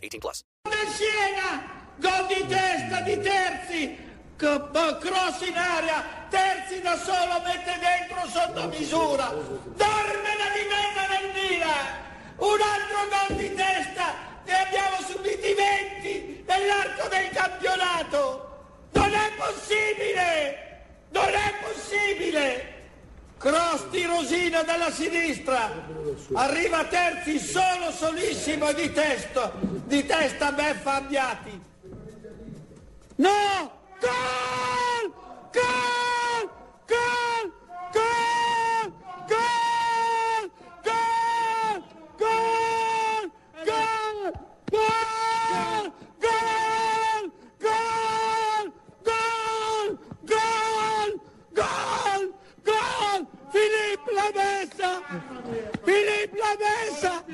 18 plus. del Siena, gol di testa di Terzi, cross in aria, Terzi da solo mette dentro sotto misura, dormena di mezzo nel Milan, un altro gol Cross di Rosina dalla sinistra, arriva Terzi solo solissimo di testa, di testa beffa Abbiati. No! Gol! Lamessa!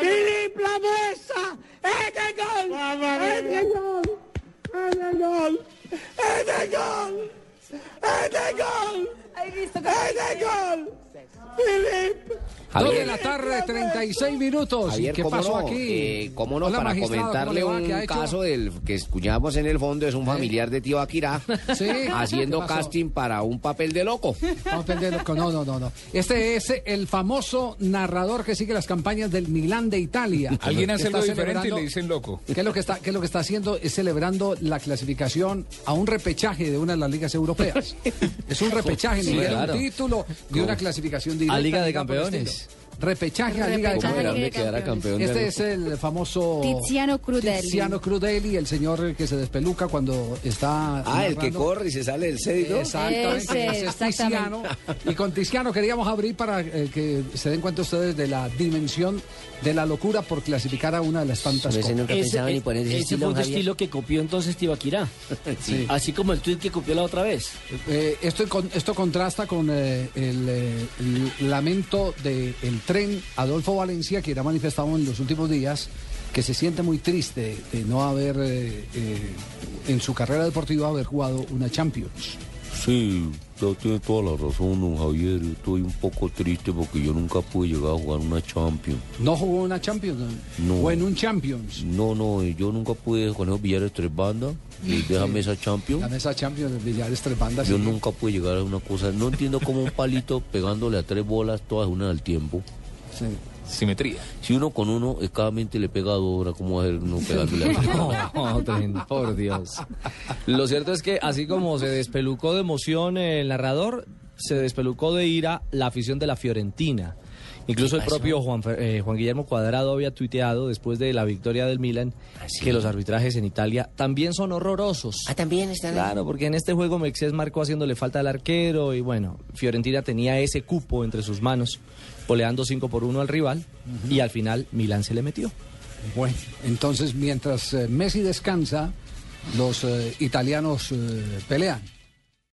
Philippe Lamessa! Ed è gol! Ed è gol! Ed è gol! Ed è gol! Ed è gol! Hai visto che Ed è gol! Dos de la tarde, 36 minutos. Javier, ¿Qué ¿cómo pasó no? aquí? Eh, ¿Cómo no? Hola, Para magistrado, ¿cómo comentarle un caso del que escuchamos en el fondo, es un familiar de tío Akira Sí, haciendo casting para un papel de loco. Papel de loco. No, no, no, no. Este es el famoso narrador que sigue las campañas del Milán de Italia. Alguien hace algo diferente y le dicen loco. ¿Qué es, lo que está, ¿Qué es lo que está haciendo? Es celebrando la clasificación a un repechaje de una de las ligas europeas. Es un repechaje, ni claro. un título de una clasificación de Liga de Campeones. Repechaje a Liga de Campeones. de Este es el famoso Tiziano Crudeli. Tiziano Crudeli, el señor que se despeluca cuando está. Ah, el que corre y se sale del cédito. Exactamente, Ese, ese es Tiziano. Y con Tiziano queríamos abrir para eh, que se den cuenta ustedes de la dimensión de la locura por clasificar a una de las tantas Ese cosas. nunca pensaba ni poner ese ese estilo, fue un Javier. estilo que copió entonces Tibaquirá. Sí. Así como el tweet que copió la otra vez. Eh, esto, esto contrasta con eh, el, eh, el lamento del tren Adolfo Valencia, que ha manifestado en los últimos días que se siente muy triste de no haber eh, eh, en su carrera deportiva haber jugado una Champions. Sí, usted tiene toda la razón, don Javier. Yo estoy un poco triste porque yo nunca pude llegar a jugar una Champions. No jugó una Champions, No. o en un Champions. No, no, yo nunca pude con esos billares tres bandas. Y déjame esa Champions. La mesa Champions de Villares tres bandas. Yo sí. nunca pude llegar a una cosa. No entiendo cómo un palito pegándole a tres bolas, todas una al tiempo. Sí. Simetría. Si uno con uno, escasamente le pega a dos horas, ¿cómo va a ser uno pegándole a? No, tremendo, por Dios. Lo cierto es que así como se despelucó de emoción el narrador, se despelucó de ira la afición de la Fiorentina. Incluso el propio Juan, eh, Juan Guillermo Cuadrado había tuiteado después de la victoria del Milan que los arbitrajes en Italia también son horrorosos. Ah, también están. Claro, porque en este juego Mexés marcó haciéndole falta al arquero y bueno, Fiorentina tenía ese cupo entre sus manos, goleando 5 por 1 al rival y al final Milán se le metió. Bueno, entonces mientras eh, Messi descansa, los eh, italianos eh, pelean.